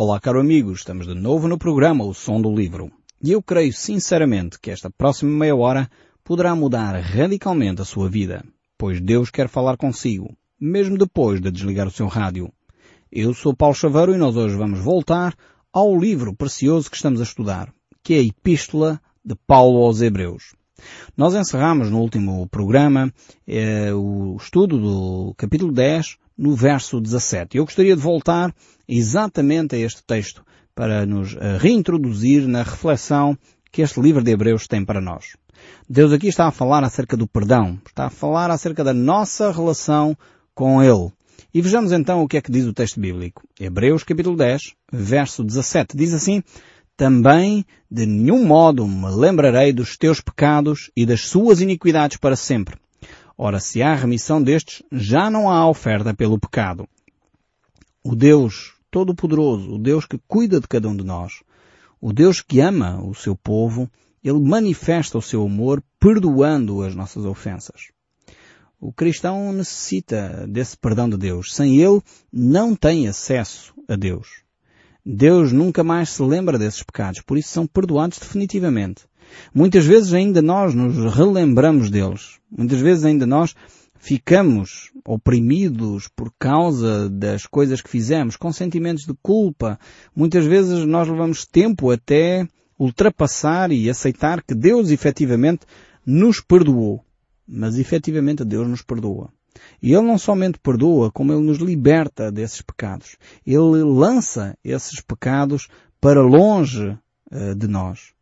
Olá, caro amigo, estamos de novo no programa O Som do Livro. E eu creio sinceramente que esta próxima meia hora poderá mudar radicalmente a sua vida, pois Deus quer falar consigo, mesmo depois de desligar o seu rádio. Eu sou Paulo Chaveiro e nós hoje vamos voltar ao livro precioso que estamos a estudar, que é a Epístola de Paulo aos Hebreus. Nós encerramos no último programa eh, o estudo do capítulo 10 no verso 17. Eu gostaria de voltar exatamente a este texto para nos eh, reintroduzir na reflexão que este livro de Hebreus tem para nós. Deus aqui está a falar acerca do perdão, está a falar acerca da nossa relação com Ele. E vejamos então o que é que diz o texto bíblico. Hebreus capítulo 10, verso 17. Diz assim, também de nenhum modo me lembrarei dos teus pecados e das suas iniquidades para sempre. Ora, se há remissão destes, já não há oferta pelo pecado. O Deus Todo-Poderoso, o Deus que cuida de cada um de nós, o Deus que ama o seu povo, ele manifesta o seu amor perdoando as nossas ofensas. O cristão necessita desse perdão de Deus. Sem ele, não tem acesso a Deus. Deus nunca mais se lembra desses pecados, por isso são perdoados definitivamente. Muitas vezes ainda nós nos relembramos deles. Muitas vezes ainda nós ficamos oprimidos por causa das coisas que fizemos, com sentimentos de culpa. Muitas vezes nós levamos tempo até ultrapassar e aceitar que Deus efetivamente nos perdoou. Mas efetivamente Deus nos perdoa. E Ele não somente perdoa, como Ele nos liberta desses pecados. Ele lança esses pecados para longe uh, de nós.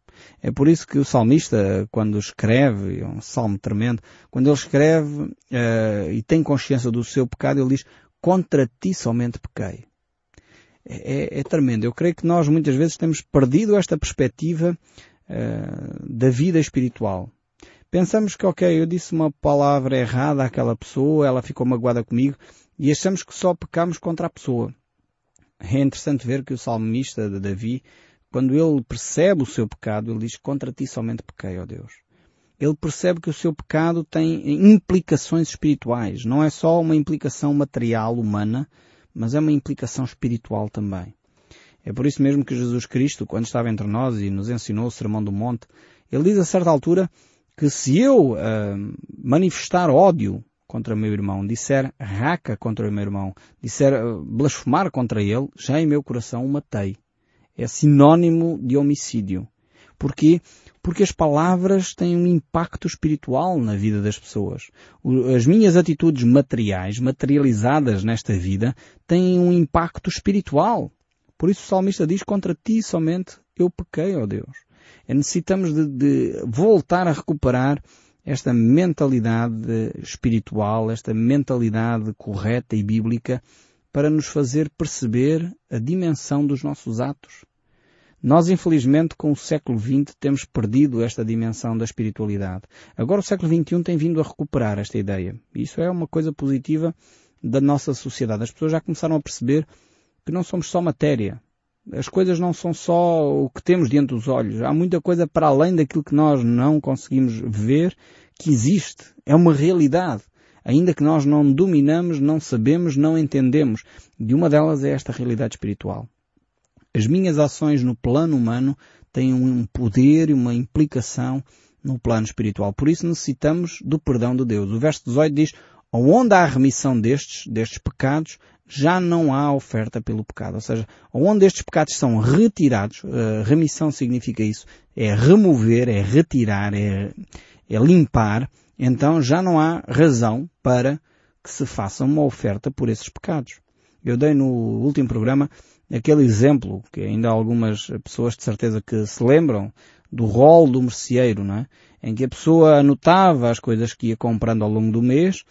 É por isso que o salmista, quando escreve, é um salmo tremendo, quando ele escreve uh, e tem consciência do seu pecado, ele diz, contra ti somente pequei. É, é, é, tremendo. Eu creio que nós muitas vezes temos perdido esta perspectiva uh, da vida espiritual. Pensamos que, ok, eu disse uma palavra errada àquela pessoa, ela ficou magoada comigo, e achamos que só pecamos contra a pessoa. É interessante ver que o salmista de Davi, quando ele percebe o seu pecado, ele diz, contra ti somente pequei, ó Deus. Ele percebe que o seu pecado tem implicações espirituais. Não é só uma implicação material, humana, mas é uma implicação espiritual também. É por isso mesmo que Jesus Cristo, quando estava entre nós e nos ensinou o Sermão do Monte, ele diz a certa altura que se eu uh, manifestar ódio contra o meu irmão, disser raca contra o meu irmão, disser uh, blasfemar contra ele, já em meu coração o matei. É sinónimo de homicídio. Porquê? Porque as palavras têm um impacto espiritual na vida das pessoas. As minhas atitudes materiais, materializadas nesta vida, têm um impacto espiritual. Por isso o salmista diz, contra ti somente eu pequei, ó Deus. É, necessitamos de, de voltar a recuperar esta mentalidade espiritual, esta mentalidade correta e bíblica para nos fazer perceber a dimensão dos nossos atos. Nós, infelizmente, com o século XX temos perdido esta dimensão da espiritualidade. Agora o século XXI tem vindo a recuperar esta ideia. Isso é uma coisa positiva da nossa sociedade. As pessoas já começaram a perceber que não somos só matéria. As coisas não são só o que temos diante dos olhos. Há muita coisa para além daquilo que nós não conseguimos ver que existe. É uma realidade. Ainda que nós não dominamos, não sabemos, não entendemos. E uma delas é esta realidade espiritual. As minhas ações no plano humano têm um poder e uma implicação no plano espiritual. Por isso necessitamos do perdão de Deus. O verso 18 diz, onde há remissão destes, destes pecados, já não há oferta pelo pecado. Ou seja, onde estes pecados são retirados, uh, remissão significa isso, é remover, é retirar, é, é limpar, então já não há razão para que se faça uma oferta por esses pecados. Eu dei no último programa aquele exemplo, que ainda algumas pessoas de certeza que se lembram, do rol do merceeiro, não é? Em que a pessoa anotava as coisas que ia comprando ao longo do mês,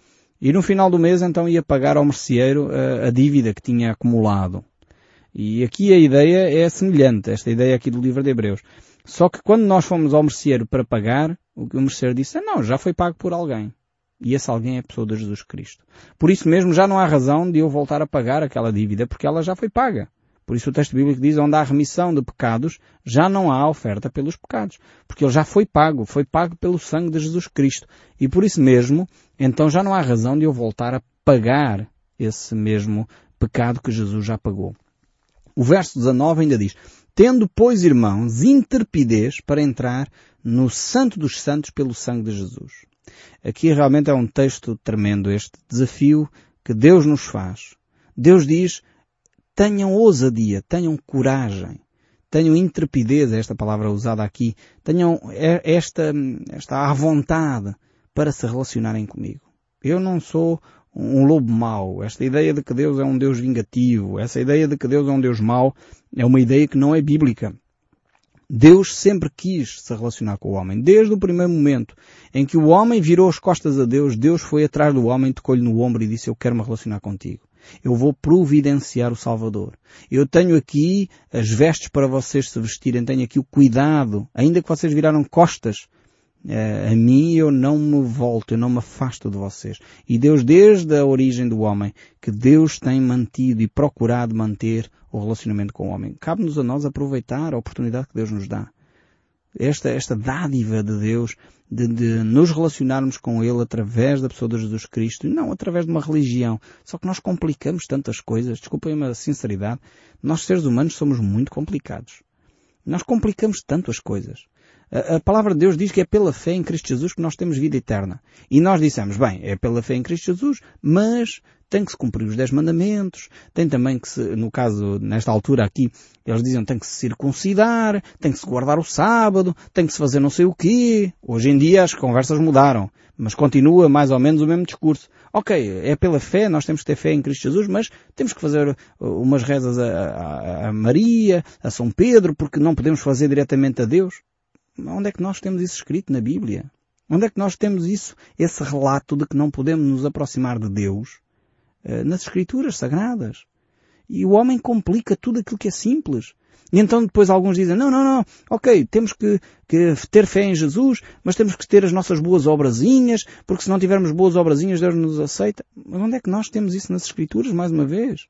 e no final do mês então ia pagar ao merceeiro a, eh, a dívida que tinha acumulado. E aqui a ideia é semelhante, esta ideia aqui do livro de Hebreus. Só que quando nós fomos ao merceeiro para pagar, o que o merceeiro disse é não, já foi pago por alguém. E esse alguém é a pessoa de Jesus Cristo. Por isso mesmo já não há razão de eu voltar a pagar aquela dívida, porque ela já foi paga. Por isso o texto bíblico diz onde há remissão de pecados, já não há oferta pelos pecados. Porque ele já foi pago, foi pago pelo sangue de Jesus Cristo. E por isso mesmo, então já não há razão de eu voltar a pagar esse mesmo pecado que Jesus já pagou. O verso 19 ainda diz, Tendo, pois, irmãos, intrepidez para entrar no Santo dos Santos pelo sangue de Jesus. Aqui realmente é um texto tremendo, este desafio que Deus nos faz. Deus diz, tenham ousadia, tenham coragem, tenham intrepidez, é esta palavra usada aqui, tenham esta, esta à vontade para se relacionarem comigo. Eu não sou um lobo mau. Esta ideia de que Deus é um Deus vingativo, essa ideia de que Deus é um Deus mau, é uma ideia que não é bíblica. Deus sempre quis se relacionar com o homem. Desde o primeiro momento em que o homem virou as costas a Deus, Deus foi atrás do homem, tocou-lhe no ombro e disse, eu quero me relacionar contigo. Eu vou providenciar o Salvador. Eu tenho aqui as vestes para vocês se vestirem, tenho aqui o cuidado, ainda que vocês viraram costas a mim eu não me volto, eu não me afasto de vocês. E Deus, desde a origem do homem, que Deus tem mantido e procurado manter o relacionamento com o homem. Cabe-nos a nós aproveitar a oportunidade que Deus nos dá. Esta, esta dádiva de Deus de, de, nos relacionarmos com Ele através da pessoa de Jesus Cristo e não através de uma religião. Só que nós complicamos tantas coisas. Desculpem-me a sinceridade. Nós seres humanos somos muito complicados. Nós complicamos tanto as coisas. A, palavra de Deus diz que é pela fé em Cristo Jesus que nós temos vida eterna. E nós dissemos, bem, é pela fé em Cristo Jesus, mas tem que se cumprir os dez mandamentos, tem também que se, no caso, nesta altura aqui, eles diziam tem que se circuncidar, tem que se guardar o sábado, tem que se fazer não sei o quê. Hoje em dia as conversas mudaram, mas continua mais ou menos o mesmo discurso. Ok, é pela fé, nós temos que ter fé em Cristo Jesus, mas temos que fazer uh, umas rezas a, a, a Maria, a São Pedro, porque não podemos fazer diretamente a Deus. Onde é que nós temos isso escrito na Bíblia? Onde é que nós temos isso, esse relato de que não podemos nos aproximar de Deus? Uh, nas Escrituras Sagradas. E o homem complica tudo aquilo que é simples. E então depois alguns dizem, não, não, não, ok, temos que, que, ter fé em Jesus, mas temos que ter as nossas boas obrazinhas, porque se não tivermos boas obrazinhas Deus nos aceita. Mas onde é que nós temos isso nas Escrituras, mais uma vez?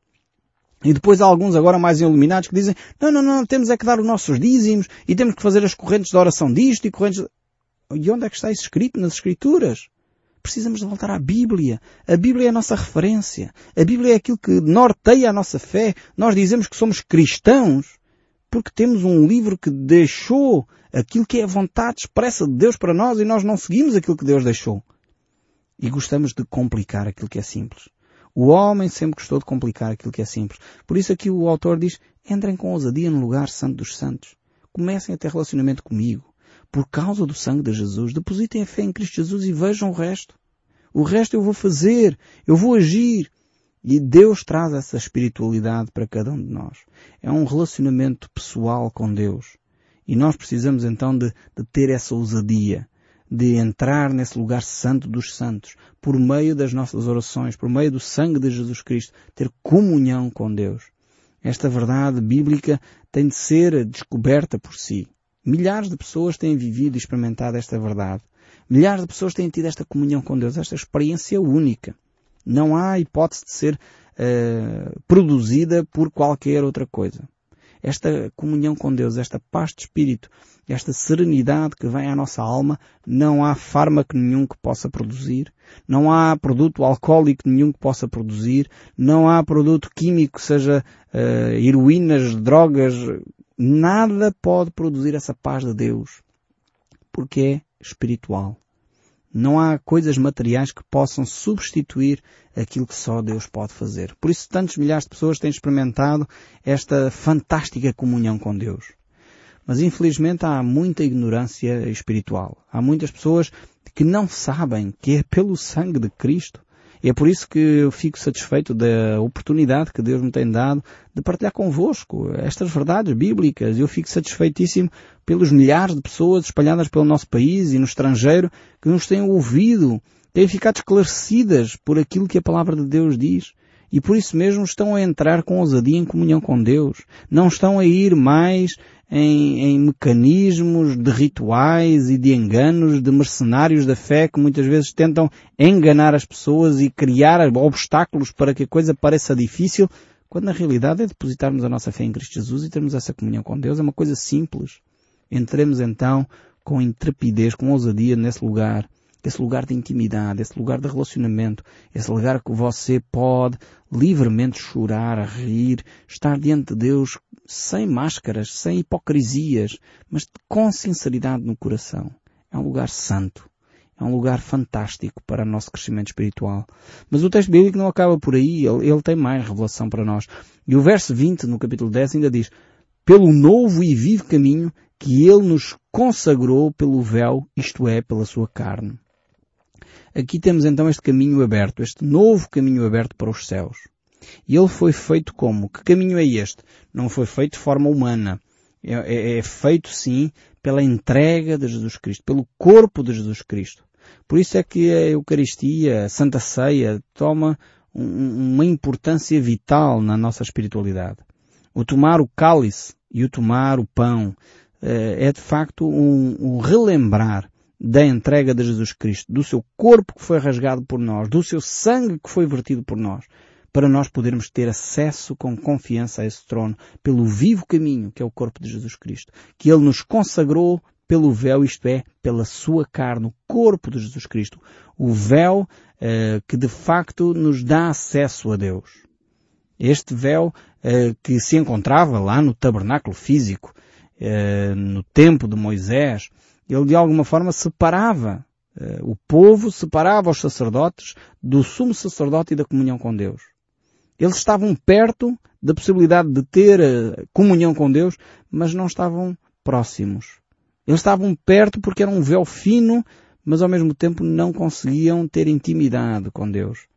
E depois há alguns agora mais iluminados que dizem, não, não, não, temos é que dar os nossos dízimos e temos que fazer as correntes de oração disto e correntes... E onde é que está isso escrito nas Escrituras? Precisamos de voltar à Bíblia. A Bíblia é a nossa referência. A Bíblia é aquilo que norteia a nossa fé. Nós dizemos que somos cristãos porque temos um livro que deixou aquilo que é a vontade expressa de Deus para nós e nós não seguimos aquilo que Deus deixou. E gostamos de complicar aquilo que é simples. O homem sempre gostou de complicar aquilo que é simples. Por isso aqui o autor diz, entrem com ousadia no lugar santo dos santos. Comecem a ter relacionamento comigo. Por causa do sangue de Jesus, depositem a fé em Cristo Jesus e vejam o resto. O resto eu vou fazer, eu vou agir. E Deus traz essa espiritualidade para cada um de nós. É um relacionamento pessoal com Deus. E nós precisamos então de, de ter essa ousadia de entrar nesse lugar santo dos santos, por meio das nossas orações, por meio do sangue de Jesus Cristo, ter comunhão com Deus. Esta verdade bíblica tem de ser descoberta por si. Milhares de pessoas têm vivido e experimentado esta verdade. Milhares de pessoas têm tido esta comunhão com Deus, esta experiência única. Não há hipótese de ser uh, produzida por qualquer outra coisa esta comunhão com Deus, esta paz de espírito, esta serenidade que vem à nossa alma, não há fármaco nenhum que possa produzir, não há produto alcoólico nenhum que possa produzir, não há produto químico, seja uh, heroínas, drogas, nada pode produzir essa paz de Deus, porque é espiritual. Não há coisas materiais que possam substituir aquilo que só Deus pode fazer. Por isso tantos milhares de pessoas têm experimentado esta fantástica comunhão com Deus. Mas infelizmente há muita ignorância espiritual. Há muitas pessoas que não sabem que é pelo sangue de Cristo e é por isso que eu fico satisfeito da oportunidade que Deus me tem dado de partilhar convosco estas verdades bíblicas. Eu fico satisfeitíssimo pelos milhares de pessoas espalhadas pelo nosso país e no estrangeiro que nos têm ouvido, têm ficado esclarecidas por aquilo que a palavra de Deus diz. E por isso mesmo estão a entrar com ousadia em comunhão com Deus. Não estão a ir mais em, em, mecanismos de rituais e de enganos de mercenários da fé que muitas vezes tentam enganar as pessoas e criar obstáculos para que a coisa pareça difícil, quando na realidade é depositarmos a nossa fé em Cristo Jesus e termos essa comunhão com Deus. É uma coisa simples. Entremos então com intrepidez, com ousadia nesse lugar esse lugar de intimidade, esse lugar de relacionamento, esse lugar que você pode livremente chorar, rir, estar diante de Deus sem máscaras, sem hipocrisias, mas com sinceridade no coração. É um lugar santo. É um lugar fantástico para o nosso crescimento espiritual. Mas o texto bíblico não acaba por aí, ele, ele tem mais revelação para nós. E o verso 20, no capítulo 10, ainda diz, pelo novo e vivo caminho que ele nos consagrou pelo véu, isto é, pela sua carne. Aqui temos então este caminho aberto, este novo caminho aberto para os céus. E ele foi feito como? Que caminho é este? Não foi feito de forma humana. É, é, é feito sim pela entrega de Jesus Cristo, pelo corpo de Jesus Cristo. Por isso é que a Eucaristia, a Santa Ceia, toma um, uma importância vital na nossa espiritualidade. O tomar o cálice e o tomar o pão eh, é de facto um, um relembrar da entrega de Jesus Cristo, do seu corpo que foi rasgado por nós, do seu sangue que foi vertido por nós, para nós podermos ter acesso com confiança a esse trono, pelo vivo caminho que é o corpo de Jesus Cristo, que Ele nos consagrou pelo véu, isto é, pela sua carne, o corpo de Jesus Cristo. O véu eh, que de facto nos dá acesso a Deus. Este véu eh, que se encontrava lá no tabernáculo físico, eh, no tempo de Moisés, ele de alguma forma separava o povo, separava os sacerdotes do sumo sacerdote e da comunhão com Deus. Eles estavam perto da possibilidade de ter eh, comunhão com Deus, mas não estavam próximos. Eles estavam perto porque era um véu fino, mas ao mesmo tempo não conseguiam ter intimidade com Deus.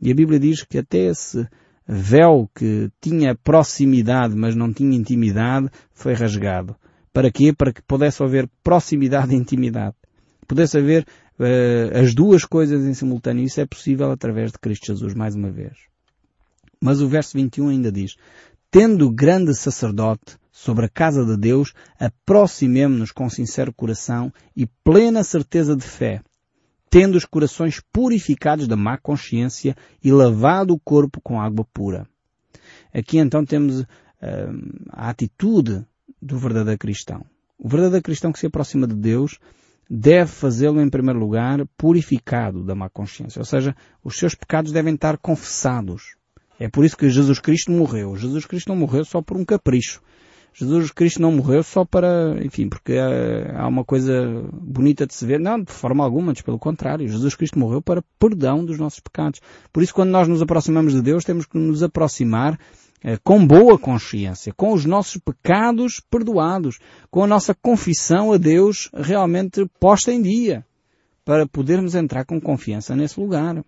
E a Bíblia diz que até esse véu que tinha proximidade, mas não tinha intimidade, foi rasgado. Para quê? Para que pudesse haver proximidade e intimidade. Pudesse haver uh, as duas coisas em simultâneo. Isso é possível através de Cristo Jesus, mais uma vez. Mas o verso 21 ainda diz, Tendo grande sacerdote sobre a casa de Deus, aproximemo-nos com sincero coração e plena certeza de fé, tendo os corações purificados da má consciência e lavado o corpo com água pura. Aqui então temos uh, a atitude do verdadeiro cristão. O verdadeiro cristão que se aproxima de Deus deve fazê-lo, em primeiro lugar, purificado da má consciência. Ou seja, os seus pecados devem estar confessados. É por isso que Jesus Cristo morreu. Jesus Cristo não morreu só por um capricho. Jesus Cristo não morreu só para, enfim, porque há uma coisa bonita de se ver. Não, de forma alguma, mas pelo contrário. Jesus Cristo morreu para perdão dos nossos pecados. Por isso, quando nós nos aproximamos de Deus, temos que nos aproximar eh, com boa consciência, com os nossos pecados perdoados, com a nossa confissão a Deus realmente posta em dia, para podermos entrar com confiança nesse lugar.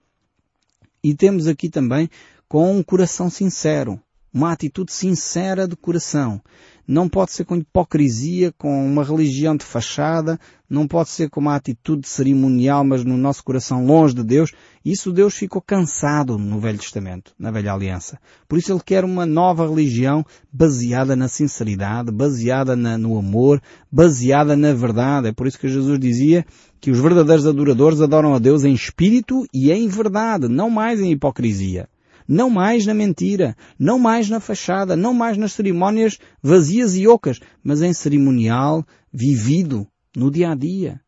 E temos aqui também com um coração sincero, uma atitude sincera de coração. Não pode ser com hipocrisia, com uma religião de fachada, não pode ser com uma atitude cerimonial, mas no nosso coração longe de Deus. Isso Deus ficou cansado no Velho Testamento, na Velha Aliança. Por isso Ele quer uma nova religião baseada na sinceridade, baseada na, no amor, baseada na verdade. É por isso que Jesus dizia que os verdadeiros adoradores adoram a Deus em espírito e em verdade, não mais em hipocrisia. Não mais na mentira, não mais na fachada, não mais nas cerimónias vazias e ocas, mas em cerimonial vivido no dia a dia.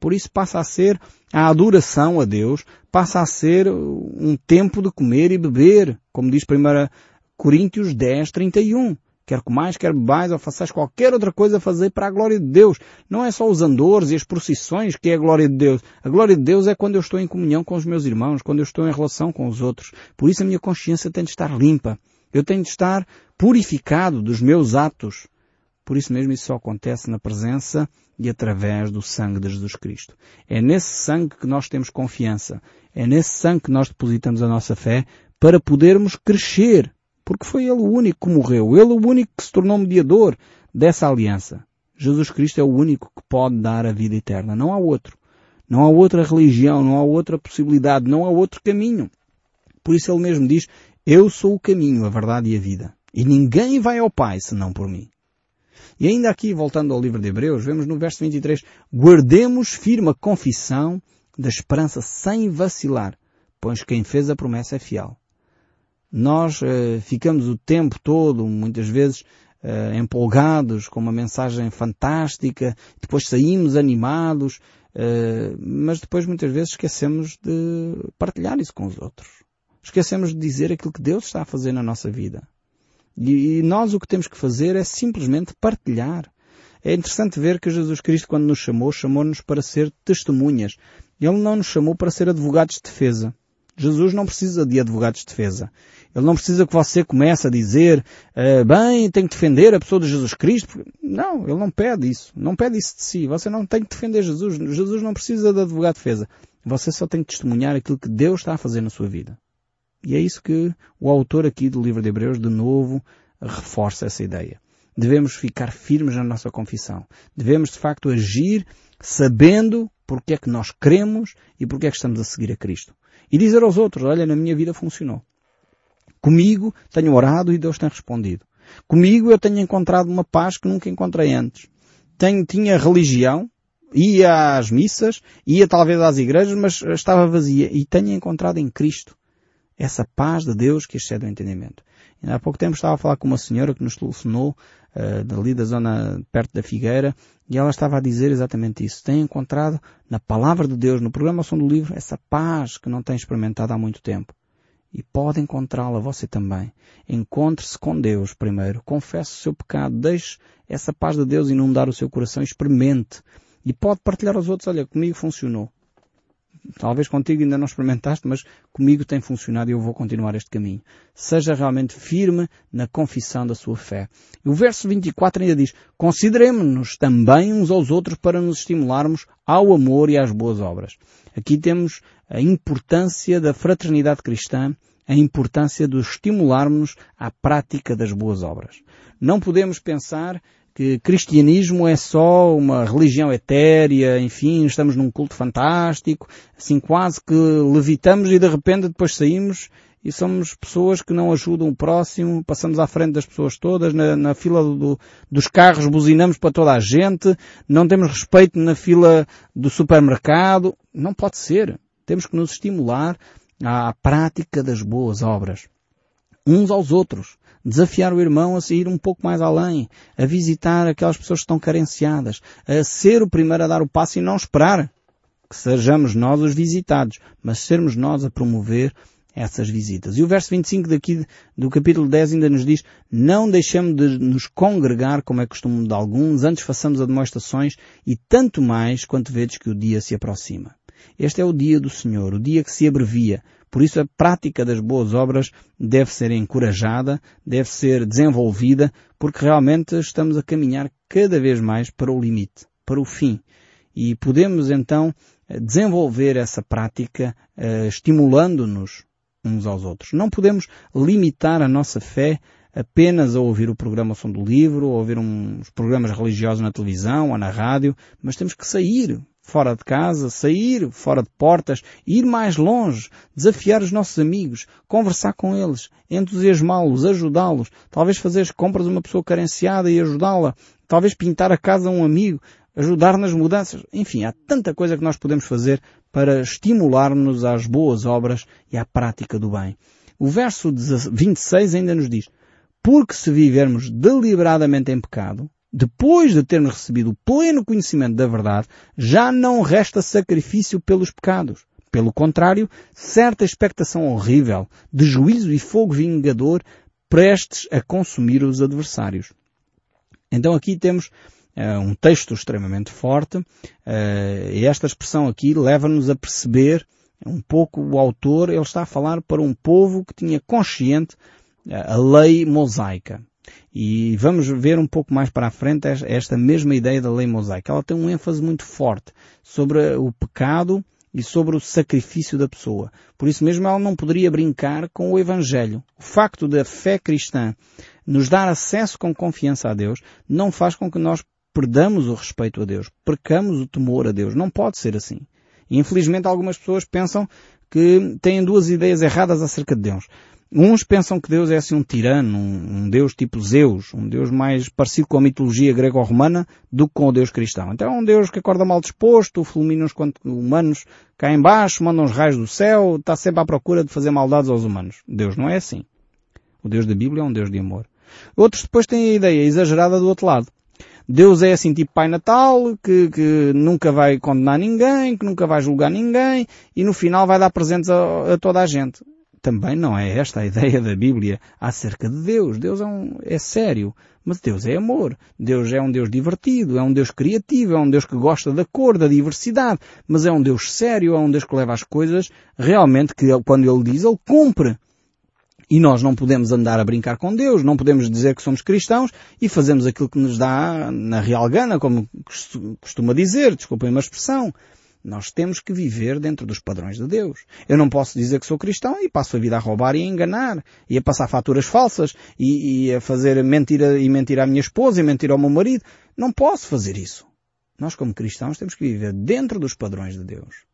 Por isso passa a ser a adoração a Deus, passa a ser um tempo de comer e beber, como diz 1 Coríntios 10, 31. Quer comais, quer bebais ou façais qualquer outra coisa fazer para a glória de Deus. Não é só os andores e as procissões que é a glória de Deus. A glória de Deus é quando eu estou em comunhão com os meus irmãos, quando eu estou em relação com os outros. Por isso a minha consciência tem de estar limpa. Eu tenho de estar purificado dos meus atos. Por isso mesmo isso só acontece na presença e através do sangue de Jesus Cristo. É nesse sangue que nós temos confiança. É nesse sangue que nós depositamos a nossa fé para podermos crescer porque foi Ele o único que morreu, Ele o único que se tornou mediador dessa aliança. Jesus Cristo é o único que pode dar a vida eterna. Não há outro. Não há outra religião, não há outra possibilidade, não há outro caminho. Por isso Ele mesmo diz, eu sou o caminho, a verdade e a vida. E ninguém vai ao Pai senão por mim. E ainda aqui, voltando ao livro de Hebreus, vemos no verso 23, guardemos firme a confissão da esperança sem vacilar, pois quem fez a promessa é fiel nós uh, ficamos o tempo todo, muitas vezes, uh, empolgados com uma mensagem fantástica, depois saímos animados, uh, mas depois muitas vezes esquecemos de partilhar isso com os outros. Esquecemos de dizer aquilo que Deus está a fazer na nossa vida. E, e nós o que temos que fazer é simplesmente partilhar. É interessante ver que Jesus Cristo, quando nos chamou, chamou-nos para ser testemunhas. Ele não nos chamou para ser advogados de defesa. Jesus não precisa de advogados de defesa. Ele não precisa que você comece a dizer, uh, bem, tenho que defender a pessoa de Jesus Cristo. Não, ele não pede isso. Não pede isso de si. Você não tem que defender Jesus. Jesus não precisa de advogado de defesa. Você só tem que testemunhar aquilo que Deus está a fazer na sua vida. E é isso que o autor aqui do livro de Hebreus, de novo, reforça essa ideia. Devemos ficar firmes na nossa confissão. Devemos, de facto, agir sabendo porque é que nós cremos e porque é que estamos a seguir a Cristo. E dizer aos outros, olha, na minha vida funcionou. Comigo tenho orado e Deus tem respondido. Comigo eu tenho encontrado uma paz que nunca encontrei antes. Tenho, tinha religião, ia às missas, ia talvez às igrejas, mas estava vazia. E tenho encontrado em Cristo essa paz de Deus que excede o entendimento. E há pouco tempo estava a falar com uma senhora que nos telefonou, uh, dali da zona perto da Figueira, e ela estava a dizer exatamente isso. Tem encontrado na palavra de Deus, no programa Som do Livro, essa paz que não tem experimentado há muito tempo e pode encontrá-la você também. Encontre-se com Deus primeiro, confesse o seu pecado, deixe essa paz de Deus inundar o seu coração, experimente. E pode partilhar aos outros, olha, comigo funcionou. Talvez contigo ainda não experimentaste, mas comigo tem funcionado e eu vou continuar este caminho. Seja realmente firme na confissão da sua fé. E o verso 24 ainda diz, consideremos-nos também uns aos outros para nos estimularmos ao amor e às boas obras. Aqui temos a importância da fraternidade cristã, a importância de estimularmos à prática das boas obras. Não podemos pensar que cristianismo é só uma religião etérea, enfim, estamos num culto fantástico, assim quase que levitamos e de repente depois saímos e somos pessoas que não ajudam o próximo, passamos à frente das pessoas todas, na, na fila do, dos carros buzinamos para toda a gente, não temos respeito na fila do supermercado. Não pode ser. Temos que nos estimular à prática das boas obras. Uns aos outros. Desafiar o irmão a sair um pouco mais além, a visitar aquelas pessoas que estão carenciadas, a ser o primeiro a dar o passo e não esperar que sejamos nós os visitados, mas sermos nós a promover essas visitas. E o verso 25 daqui do capítulo 10 ainda nos diz, não deixemos de nos congregar como é costume de alguns, antes façamos admoestações e tanto mais quanto vedes que o dia se aproxima. Este é o dia do Senhor, o dia que se abrevia. Por isso a prática das boas obras deve ser encorajada, deve ser desenvolvida, porque realmente estamos a caminhar cada vez mais para o limite, para o fim. E podemos então desenvolver essa prática uh, estimulando-nos uns aos outros. Não podemos limitar a nossa fé apenas a ouvir o programa Som do Livro, a ouvir uns programas religiosos na televisão ou na rádio, mas temos que sair fora de casa, sair fora de portas, ir mais longe, desafiar os nossos amigos, conversar com eles, entusiasmá-los, ajudá-los, talvez fazer as compras a uma pessoa carenciada e ajudá-la, talvez pintar a casa a um amigo, ajudar nas mudanças. Enfim, há tanta coisa que nós podemos fazer para estimular-nos às boas obras e à prática do bem. O verso 26 ainda nos diz, porque se vivermos deliberadamente em pecado, depois de termos recebido o pleno conhecimento da verdade, já não resta sacrifício pelos pecados. Pelo contrário, certa expectação horrível de juízo e fogo vingador prestes a consumir os adversários. Então aqui temos uh, um texto extremamente forte, uh, e esta expressão aqui leva-nos a perceber um pouco o autor, ele está a falar para um povo que tinha consciente uh, a lei mosaica. E vamos ver um pouco mais para a frente esta mesma ideia da lei mosaica. Ela tem um ênfase muito forte sobre o pecado e sobre o sacrifício da pessoa. Por isso mesmo ela não poderia brincar com o Evangelho. O facto da fé cristã nos dar acesso com confiança a Deus não faz com que nós perdamos o respeito a Deus, percamos o temor a Deus. Não pode ser assim. Infelizmente algumas pessoas pensam que têm duas ideias erradas acerca de Deus. Uns pensam que Deus é assim um tirano, um, Deus tipo Zeus, um Deus mais parecido com a mitologia grego-romana do que com o Deus cristão. Então é um Deus que acorda mal disposto, fulmina os humanos cá embaixo, manda uns raios do céu, está sempre à procura de fazer maldades aos humanos. Deus não é assim. O Deus da Bíblia é um Deus de amor. Outros depois têm a ideia exagerada do outro lado. Deus é assim tipo Pai Natal, que, que nunca vai condenar ninguém, que nunca vai julgar ninguém e no final vai dar presentes a, a toda a gente. Também não é esta a ideia da Bíblia acerca de Deus. Deus é, um, é sério, mas Deus é amor. Deus é um Deus divertido, é um Deus criativo, é um Deus que gosta da cor, da diversidade, mas é um Deus sério, é um Deus que leva as coisas realmente que quando Ele diz, Ele cumpre. E nós não podemos andar a brincar com Deus, não podemos dizer que somos cristãos e fazemos aquilo que nos dá na real gana, como costuma dizer, desculpem uma expressão. Nós temos que viver dentro dos padrões de Deus. Eu não posso dizer que sou cristão e passo a vida a roubar e a enganar, e a passar faturas falsas, e, e a fazer mentira e mentir à minha esposa e mentir ao meu marido. Não posso fazer isso. Nós como cristãos temos que viver dentro dos padrões de Deus.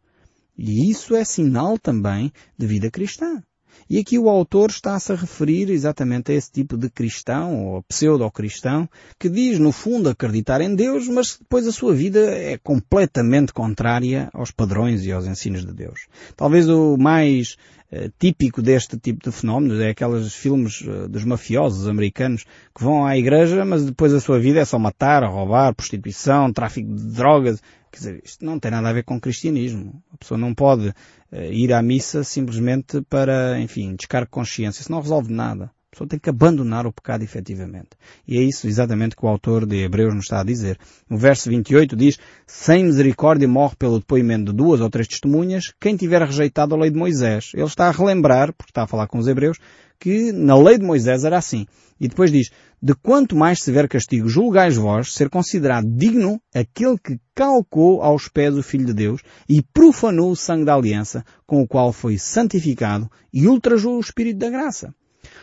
E isso é sinal também de vida cristã. E aqui o autor está-se a referir exatamente a esse tipo de cristão, ou pseudo-cristão, que diz, no fundo, acreditar em Deus, mas depois a sua vida é completamente contrária aos padrões e aos ensinos de Deus. Talvez o mais eh, típico deste tipo de fenómenos é aqueles filmes eh, dos mafiosos americanos que vão à igreja, mas depois a sua vida é só matar, roubar, prostituição, tráfico de drogas. Quer dizer, isto não tem nada a ver com cristianismo. A pessoa não pode ir à missa simplesmente para, enfim, descargo de consciência. Isso não resolve nada. A pessoa tem que abandonar o pecado efetivamente. E é isso exatamente que o autor de Hebreus nos está a dizer. No verso 28 diz, sem misericórdia morre pelo depoimento de duas ou três testemunhas quem tiver rejeitado a lei de Moisés. Ele está a relembrar, porque está a falar com os hebreus, que na lei de Moisés era assim. E depois diz, de quanto mais severo castigo julgais vós ser considerado digno aquele que calcou aos pés o Filho de Deus e profanou o sangue da aliança com o qual foi santificado e ultrajou o Espírito da graça.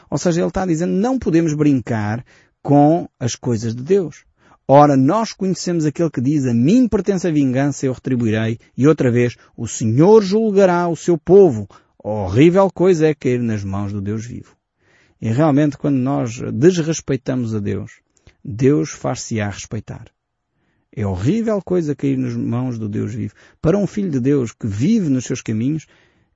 Ou seja, ele está dizendo não podemos brincar com as coisas de Deus. Ora, nós conhecemos aquele que diz, a mim pertence a vingança, eu retribuirei, e outra vez, o Senhor julgará o seu povo. Horrível coisa é cair nas mãos do Deus vivo. E realmente quando nós desrespeitamos a Deus, Deus far-se-á respeitar. É horrível coisa cair nas mãos do Deus vivo. Para um filho de Deus que vive nos seus caminhos,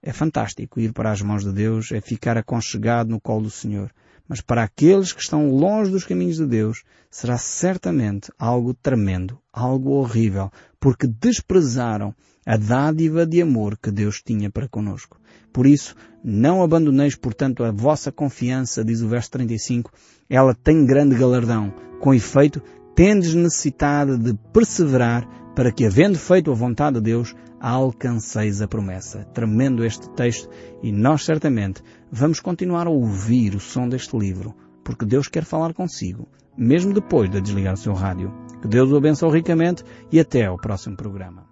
é fantástico ir para as mãos de Deus, é ficar aconchegado no colo do Senhor. Mas para aqueles que estão longe dos caminhos de Deus, será certamente algo tremendo, algo horrível, porque desprezaram a dádiva de amor que Deus tinha para conosco. Por isso, não abandoneis, portanto, a vossa confiança, diz o verso 35, ela tem grande galardão. Com efeito, tendes necessidade de perseverar para que, havendo feito a vontade de Deus, alcanceis a promessa. Tremendo este texto e nós certamente vamos continuar a ouvir o som deste livro, porque Deus quer falar consigo, mesmo depois de desligar o seu rádio. Que Deus o abençoe ricamente e até ao próximo programa.